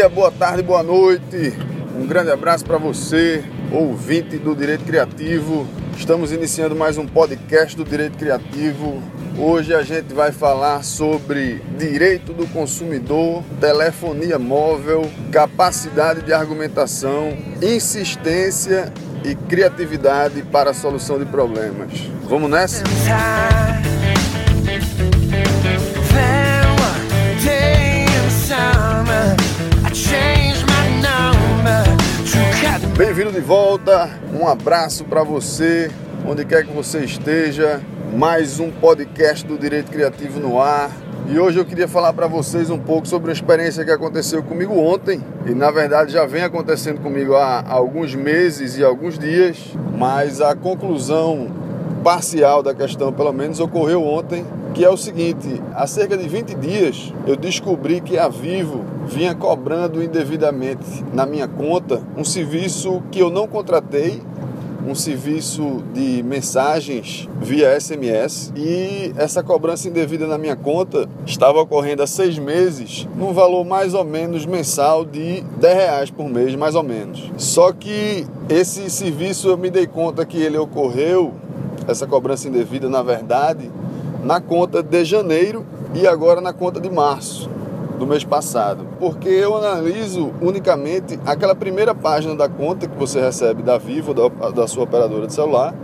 Dia, boa tarde, boa noite. Um grande abraço para você, ouvinte do Direito Criativo. Estamos iniciando mais um podcast do Direito Criativo. Hoje a gente vai falar sobre direito do consumidor, telefonia móvel, capacidade de argumentação, insistência e criatividade para a solução de problemas. Vamos nessa? Bem-vindo de volta, um abraço para você, onde quer que você esteja. Mais um podcast do Direito Criativo no ar. E hoje eu queria falar para vocês um pouco sobre uma experiência que aconteceu comigo ontem e na verdade já vem acontecendo comigo há alguns meses e alguns dias, mas a conclusão parcial da questão, pelo menos, ocorreu ontem, que é o seguinte: há cerca de 20 dias eu descobri que a Vivo vinha cobrando indevidamente na minha conta um serviço que eu não contratei, um serviço de mensagens via SMS e essa cobrança indevida na minha conta estava ocorrendo há seis meses num valor mais ou menos mensal de 10 reais por mês, mais ou menos. Só que esse serviço eu me dei conta que ele ocorreu, essa cobrança indevida na verdade, na conta de janeiro e agora na conta de março do mês passado, porque eu analiso unicamente aquela primeira página da conta que você recebe da Vivo, da, da sua operadora de celular,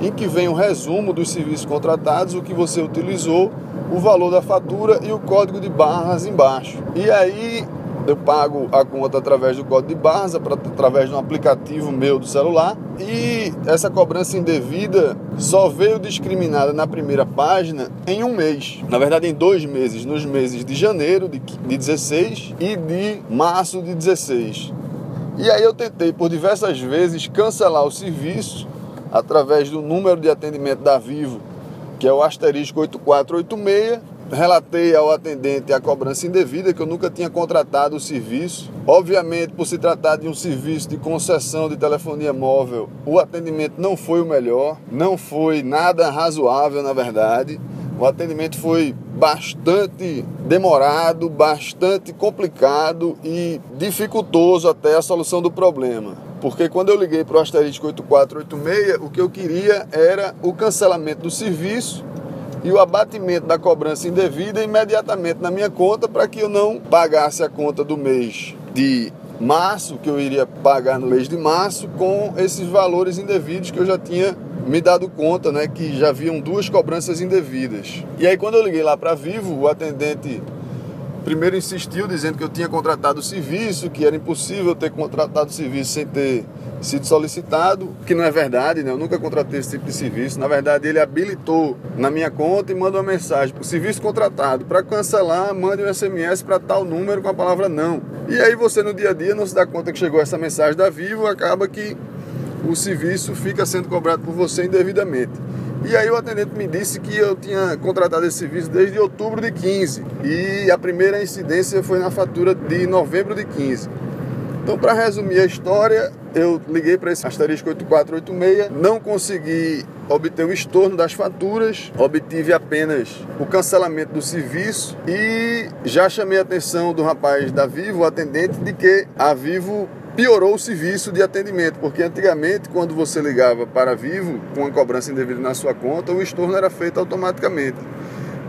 em que vem o um resumo dos serviços contratados, o que você utilizou, o valor da fatura e o código de barras embaixo. E aí eu pago a conta através do código de barras, através de um aplicativo meu do celular. E essa cobrança indevida só veio discriminada na primeira página em um mês. Na verdade, em dois meses, nos meses de janeiro de 16 e de março de 16. E aí eu tentei por diversas vezes cancelar o serviço através do número de atendimento da Vivo, que é o asterisco 8486 relatei ao atendente a cobrança indevida, que eu nunca tinha contratado o serviço. Obviamente, por se tratar de um serviço de concessão de telefonia móvel, o atendimento não foi o melhor, não foi nada razoável, na verdade. O atendimento foi bastante demorado, bastante complicado e dificultoso até a solução do problema. Porque quando eu liguei para o asterisco 8486, o que eu queria era o cancelamento do serviço e o abatimento da cobrança indevida imediatamente na minha conta para que eu não pagasse a conta do mês de março, que eu iria pagar no mês de março, com esses valores indevidos que eu já tinha me dado conta, né, que já haviam duas cobranças indevidas. E aí quando eu liguei lá para Vivo, o atendente primeiro insistiu dizendo que eu tinha contratado o serviço, que era impossível ter contratado o serviço sem ter sido solicitado, que não é verdade, né? Eu nunca contratei esse tipo de serviço. Na verdade, ele habilitou na minha conta e manda uma mensagem para o serviço contratado. Para cancelar, mande um SMS para tal número com a palavra não. E aí você no dia a dia não se dá conta que chegou essa mensagem da Vivo, acaba que o serviço fica sendo cobrado por você indevidamente. E aí o atendente me disse que eu tinha contratado esse serviço desde outubro de 15 e a primeira incidência foi na fatura de novembro de 15. Então, para resumir a história, eu liguei para esse asterisco 8486, não consegui obter o estorno das faturas, obtive apenas o cancelamento do serviço e já chamei a atenção do rapaz da Vivo, o atendente, de que a Vivo piorou o serviço de atendimento, porque antigamente, quando você ligava para a Vivo com uma cobrança indevida na sua conta, o estorno era feito automaticamente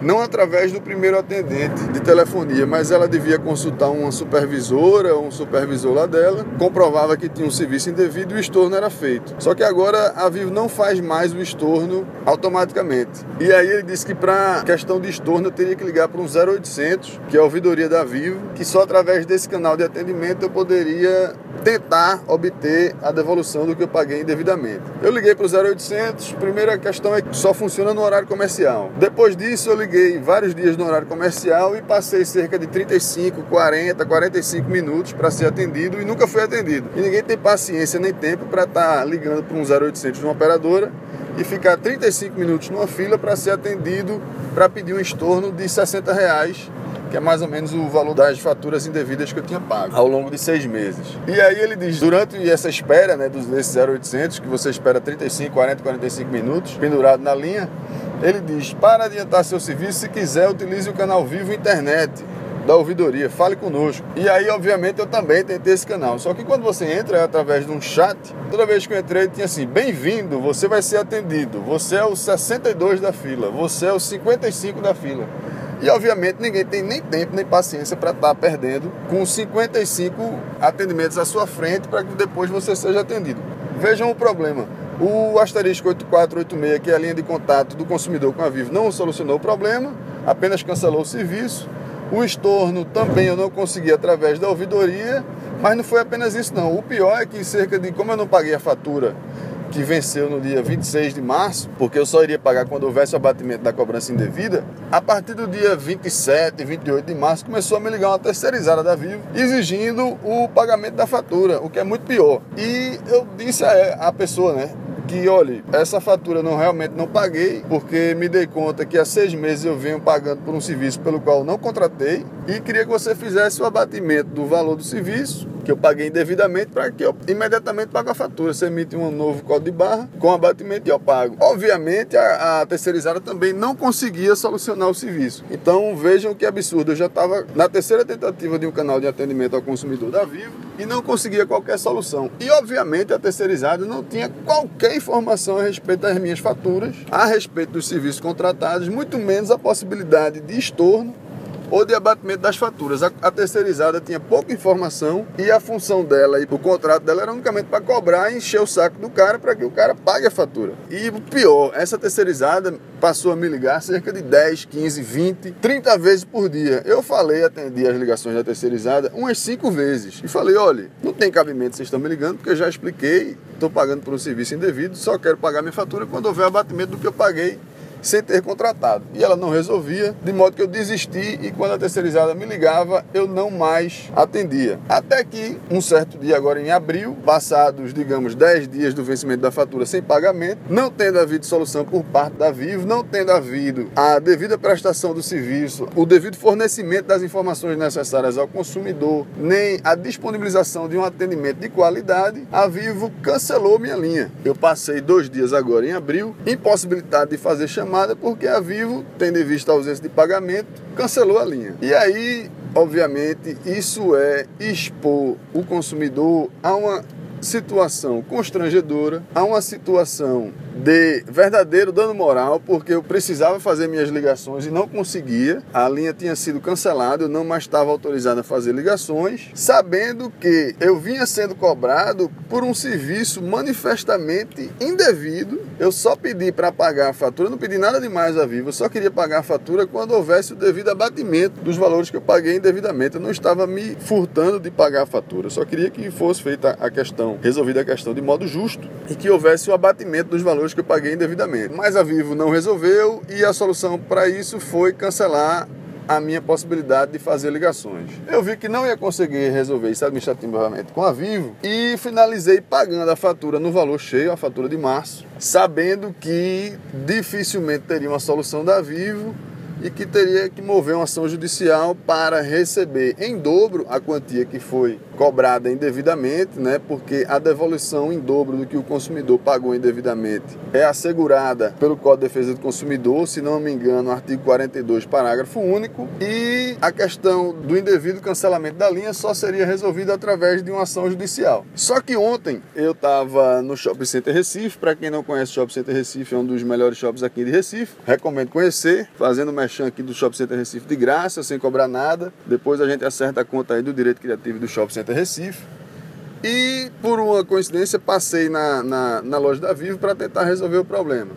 não através do primeiro atendente de telefonia, mas ela devia consultar uma supervisora um supervisor lá dela, comprovava que tinha um serviço indevido e o estorno era feito. Só que agora a Vivo não faz mais o estorno automaticamente. E aí ele disse que para questão de estorno eu teria que ligar para um 0800, que é a ouvidoria da Vivo, que só através desse canal de atendimento eu poderia tentar obter a devolução do que eu paguei indevidamente. Eu liguei para o 0800, primeira questão é que só funciona no horário comercial. Depois disso eu liguei vários dias no horário comercial e passei cerca de 35, 40, 45 minutos para ser atendido e nunca fui atendido. E ninguém tem paciência nem tempo para estar tá ligando para um 0800 de uma operadora e ficar 35 minutos numa fila para ser atendido para pedir um estorno de 60 reais que é mais ou menos o valor das faturas indevidas que eu tinha pago ao longo de seis meses. E aí ele diz, durante essa espera, né, dos desses 0800, que você espera 35, 40, 45 minutos, pendurado na linha, ele diz, para adiantar seu serviço, se quiser, utilize o canal Vivo Internet. da ouvidoria, fale conosco. E aí, obviamente, eu também tentei esse canal. Só que quando você entra é através de um chat, toda vez que eu entrei tinha assim, bem-vindo, você vai ser atendido, você é o 62 da fila, você é o 55 da fila. E obviamente ninguém tem nem tempo nem paciência para estar tá perdendo com 55 atendimentos à sua frente para que depois você seja atendido. Vejam o problema. O asterisco 8486, que é a linha de contato do consumidor com a Vivo, não solucionou o problema, apenas cancelou o serviço. O estorno também eu não consegui através da ouvidoria, mas não foi apenas isso não. O pior é que cerca de, como eu não paguei a fatura que venceu no dia 26 de março, porque eu só iria pagar quando houvesse o abatimento da cobrança indevida, a partir do dia 27, 28 de março começou a me ligar uma terceirizada da Vivo exigindo o pagamento da fatura, o que é muito pior. E eu disse a pessoa, né, que, olha, essa fatura não realmente não paguei, porque me dei conta que há seis meses eu venho pagando por um serviço pelo qual não contratei e queria que você fizesse o abatimento do valor do serviço que eu paguei indevidamente para que eu imediatamente pague a fatura. Você emite um novo código de barra com abatimento e eu pago. Obviamente, a, a terceirizada também não conseguia solucionar o serviço. Então, vejam que absurdo. Eu já estava na terceira tentativa de um canal de atendimento ao consumidor da Vivo e não conseguia qualquer solução. E, obviamente, a terceirizada não tinha qualquer informação a respeito das minhas faturas, a respeito dos serviços contratados, muito menos a possibilidade de estorno ou de abatimento das faturas. A, a, terceirizada tinha pouca informação e a função dela e o contrato dela era unicamente para cobrar e encher o saco do cara para que o cara pague a fatura. E o pior, essa terceirizada passou a me ligar cerca de 10, 15, 20, 30 vezes por dia. Eu falei, atendi as ligações da terceirizada umas 5 vezes e falei: olha, não tem cabimento vocês estão me ligando porque eu já expliquei, estou pagando por um serviço indevido, só quero pagar minha fatura quando houver abatimento do que eu paguei sem ter contratado. E ela não resolvia, de modo que eu desisti e quando a terceirizada me ligava, eu não mais atendia. Até que um certo dia, agora em abril, passados, digamos, 10 dias do vencimento da fatura sem pagamento, não tendo havido solução por parte da Vivo, não tendo havido a devida prestação do serviço, o devido fornecimento das informações necessárias ao consumidor, nem a disponibilização de um atendimento de qualidade, a Vivo cancelou minha linha. Eu passei dois dias agora em abril, impossibilitado de fazer chamada chamada porque a Vivo, tendo em vista a ausência de pagamento, cancelou a linha. E aí, obviamente, isso é expor o consumidor a uma situação constrangedora, a uma situação de verdadeiro dano moral, porque eu precisava fazer minhas ligações e não conseguia. A linha tinha sido cancelada, eu não mais estava autorizado a fazer ligações, sabendo que eu vinha sendo cobrado por um serviço manifestamente indevido. Eu só pedi para pagar a fatura, não pedi nada demais a Vivo, eu só queria pagar a fatura quando houvesse o devido abatimento dos valores que eu paguei indevidamente. Eu não estava me furtando de pagar a fatura, eu só queria que fosse feita a questão, resolvida a questão de modo justo e que houvesse o abatimento dos valores que eu paguei indevidamente. Mas a Vivo não resolveu e a solução para isso foi cancelar a minha possibilidade de fazer ligações. Eu vi que não ia conseguir resolver isso administrativamente com a Vivo e finalizei pagando a fatura no valor cheio, a fatura de março, sabendo que dificilmente teria uma solução da Vivo e que teria que mover uma ação judicial para receber em dobro a quantia que foi cobrada indevidamente, né? Porque a devolução em dobro do que o consumidor pagou indevidamente é assegurada pelo Código de Defesa do Consumidor, se não me engano, artigo 42, parágrafo único, e a questão do indevido cancelamento da linha só seria resolvida através de uma ação judicial. Só que ontem eu estava no Shopping Center Recife, para quem não conhece o Shopping Center Recife, é um dos melhores shoppings aqui de Recife, recomendo conhecer, fazendo merchan aqui do Shopping Center Recife de graça, sem cobrar nada. Depois a gente acerta a conta aí do direito criativo do Shopping Center Recife. E por uma coincidência passei na, na, na loja da Vivo para tentar resolver o problema.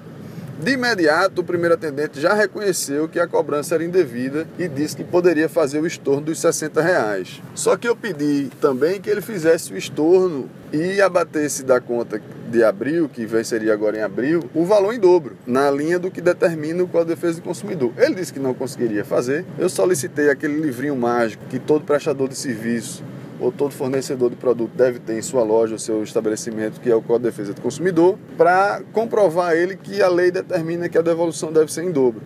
De imediato, o primeiro atendente já reconheceu que a cobrança era indevida e disse que poderia fazer o estorno dos 60 reais. Só que eu pedi também que ele fizesse o estorno e abatesse da conta de abril, que venceria agora em abril, o valor em dobro, na linha do que determina o Código de Defesa do Consumidor. Ele disse que não conseguiria fazer. Eu solicitei aquele livrinho mágico que todo prestador de serviço ou todo fornecedor de produto deve ter em sua loja o seu estabelecimento, que é o Código de Defesa do Consumidor, para comprovar ele que a lei determina que a devolução deve ser em dobro.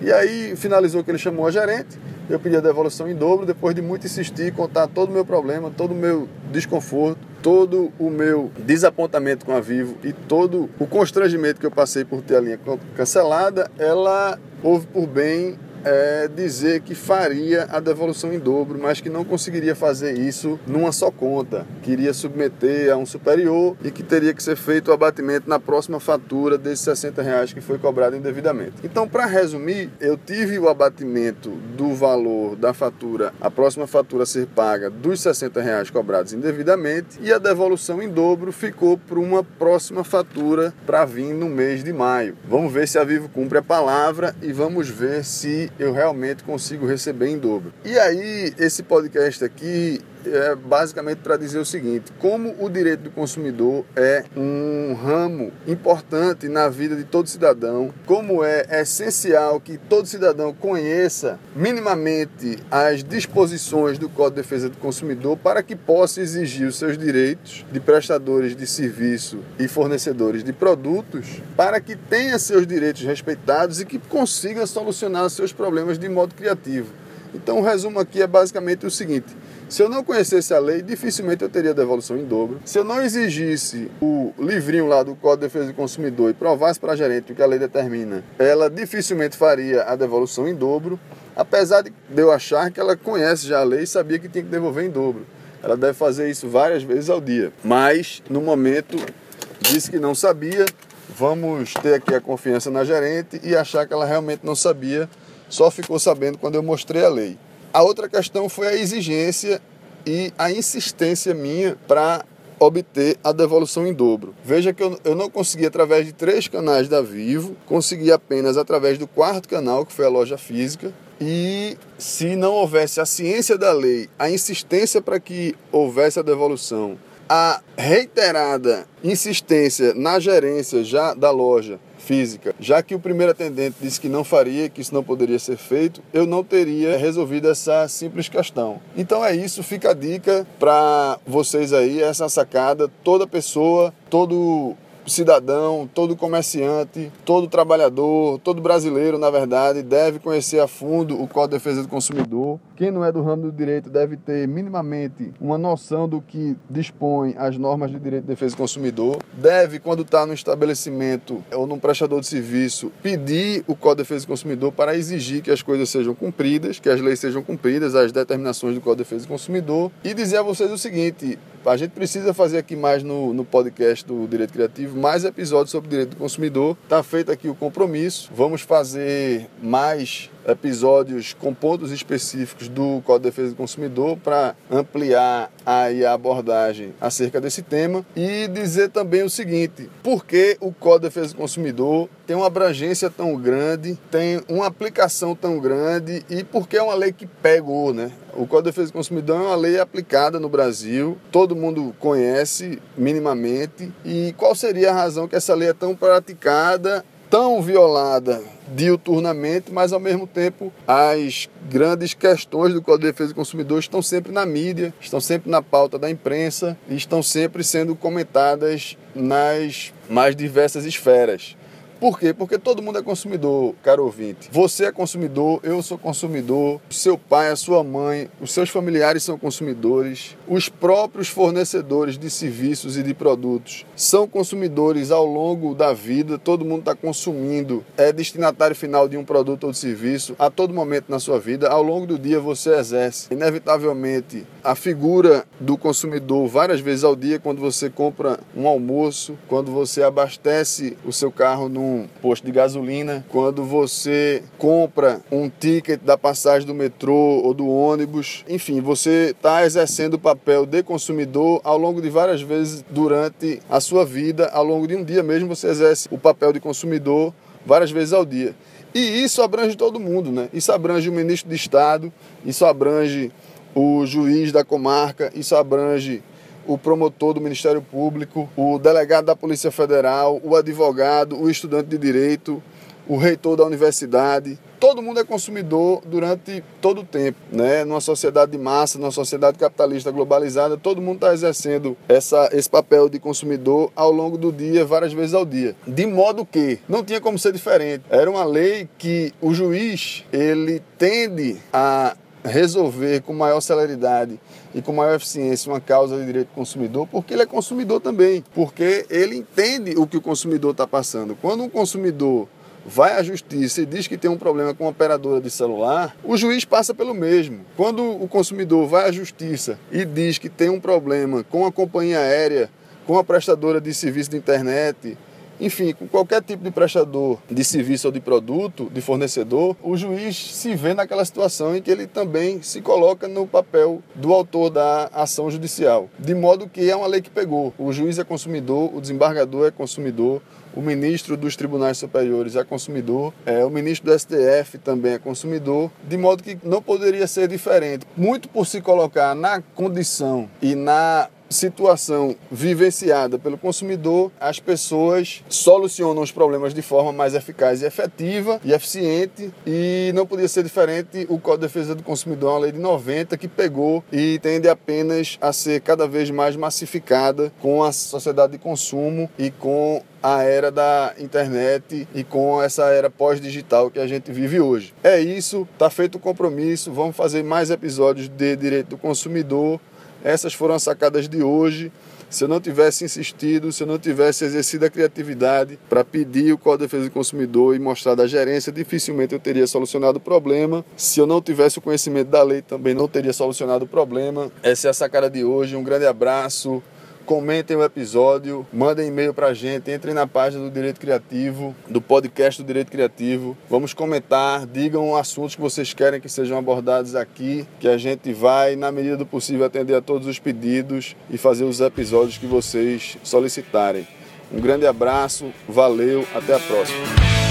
E aí finalizou que ele chamou a gerente, eu pedi a devolução em dobro, depois de muito insistir, contar todo o meu problema, todo o meu desconforto, todo o meu desapontamento com a Vivo e todo o constrangimento que eu passei por ter a linha cancelada, ela houve por bem é, dizer que faria a devolução em dobro, mas que não conseguiria fazer isso numa só conta. Queria submeter a um superior e que teria que ser feito o abatimento na próxima fatura desses 60 reais que foi cobrado indevidamente. Então, para resumir, eu tive o abatimento do valor da fatura, a próxima fatura a ser paga dos 60 reais cobrados indevidamente e a devolução em dobro ficou para uma próxima fatura para vir no mês de maio. Vamos ver se a Vivo cumpre a palavra e vamos ver se eu realmente consigo receber em dobro. E aí, esse podcast aqui é basicamente para dizer o seguinte: como o direito do consumidor é um ramo importante na vida de todo cidadão, como é essencial que todo cidadão conheça minimamente as disposições do Código de Defesa do Consumidor para que possa exigir os seus direitos de prestadores de serviço e fornecedores de produtos, para que tenha seus direitos respeitados e que consiga solucionar seus problemas de modo criativo. Então, o resumo aqui é basicamente o seguinte: se eu não conhecesse a lei, dificilmente eu teria devolução em dobro. Se eu não exigisse o livrinho lá do Código de Defesa do Consumidor e provasse para a gerente o que a lei determina, ela dificilmente faria a devolução em dobro, apesar de eu achar que ela conhece já a lei e sabia que tinha que devolver em dobro. Ela deve fazer isso várias vezes ao dia. Mas, no momento, disse que não sabia. Vamos ter aqui a confiança na gerente e achar que ela realmente não sabia, só ficou sabendo quando eu mostrei a lei. A outra questão foi a exigência e a insistência minha para obter a devolução em dobro. Veja que eu, eu não consegui através de três canais da Vivo, consegui apenas através do quarto canal, que foi a loja física. E se não houvesse a ciência da lei, a insistência para que houvesse a devolução, a reiterada insistência na gerência já da loja física. Já que o primeiro atendente disse que não faria, que isso não poderia ser feito, eu não teria resolvido essa simples questão. Então é isso, fica a dica para vocês aí, essa sacada, toda pessoa, todo cidadão, todo comerciante, todo trabalhador, todo brasileiro, na verdade, deve conhecer a fundo o Código de Defesa do Consumidor. Quem não é do ramo do direito deve ter minimamente uma noção do que dispõe as normas de direito de defesa do consumidor. Deve, quando está no estabelecimento ou num prestador de serviço, pedir o Código de Defesa do Consumidor para exigir que as coisas sejam cumpridas, que as leis sejam cumpridas, as determinações do Código de Defesa do Consumidor. E dizer a vocês o seguinte: a gente precisa fazer aqui mais no, no podcast do Direito Criativo, mais episódios sobre direito do consumidor. Está feito aqui o compromisso. Vamos fazer mais episódios com pontos específicos do Código de Defesa do Consumidor para ampliar aí a abordagem acerca desse tema e dizer também o seguinte: por que o Código de Defesa do Consumidor tem uma abrangência tão grande, tem uma aplicação tão grande e por que é uma lei que pegou, né? O Código de Defesa do Consumidor é uma lei aplicada no Brasil, todo mundo conhece minimamente. E qual seria a razão que essa lei é tão praticada, tão violada diuturnamente, mas ao mesmo tempo as grandes questões do Código de Defesa do Consumidor estão sempre na mídia, estão sempre na pauta da imprensa e estão sempre sendo comentadas nas mais diversas esferas. Por quê? Porque todo mundo é consumidor, caro ouvinte. Você é consumidor, eu sou consumidor, seu pai, a sua mãe, os seus familiares são consumidores, os próprios fornecedores de serviços e de produtos são consumidores ao longo da vida, todo mundo está consumindo, é destinatário final de um produto ou de serviço a todo momento na sua vida. Ao longo do dia você exerce, inevitavelmente, a figura do consumidor várias vezes ao dia quando você compra um almoço, quando você abastece o seu carro num posto de gasolina, quando você compra um ticket da passagem do metrô ou do ônibus, enfim, você está exercendo o papel de consumidor ao longo de várias vezes durante a sua vida, ao longo de um dia mesmo você exerce o papel de consumidor várias vezes ao dia. E isso abrange todo mundo, né? Isso abrange o ministro de Estado, isso abrange o juiz da comarca, isso abrange o promotor do Ministério Público, o delegado da Polícia Federal, o advogado, o estudante de direito, o reitor da universidade. Todo mundo é consumidor durante todo o tempo, né? Numa sociedade de massa, numa sociedade capitalista globalizada, todo mundo está exercendo essa, esse papel de consumidor ao longo do dia, várias vezes ao dia. De modo que não tinha como ser diferente. Era uma lei que o juiz ele tende a resolver com maior celeridade e com maior eficiência uma causa de direito do consumidor, porque ele é consumidor também, porque ele entende o que o consumidor está passando. Quando um consumidor vai à justiça e diz que tem um problema com a operadora de celular, o juiz passa pelo mesmo. Quando o consumidor vai à justiça e diz que tem um problema com a companhia aérea, com a prestadora de serviço de internet, enfim, com qualquer tipo de prestador de serviço ou de produto, de fornecedor, o juiz se vê naquela situação em que ele também se coloca no papel do autor da ação judicial. De modo que é uma lei que pegou. O juiz é consumidor, o desembargador é consumidor, o ministro dos tribunais superiores é consumidor, é, o ministro do STF também é consumidor, de modo que não poderia ser diferente. Muito por se colocar na condição e na situação vivenciada pelo consumidor, as pessoas solucionam os problemas de forma mais eficaz e efetiva e eficiente e não podia ser diferente o Código de Defesa do Consumidor, uma lei de 90 que pegou e tende apenas a ser cada vez mais massificada com a sociedade de consumo e com a era da internet e com essa era pós-digital que a gente vive hoje. É isso, tá feito o compromisso, vamos fazer mais episódios de direito do consumidor essas foram as sacadas de hoje. Se eu não tivesse insistido, se eu não tivesse exercido a criatividade para pedir o Código de Defesa do Consumidor e mostrar da gerência, dificilmente eu teria solucionado o problema. Se eu não tivesse o conhecimento da lei, também não teria solucionado o problema. Essa é a sacada de hoje. Um grande abraço comentem o episódio, mandem e-mail pra gente, entrem na página do Direito Criativo, do podcast do Direito Criativo. Vamos comentar, digam assuntos que vocês querem que sejam abordados aqui, que a gente vai, na medida do possível, atender a todos os pedidos e fazer os episódios que vocês solicitarem. Um grande abraço, valeu, até a próxima.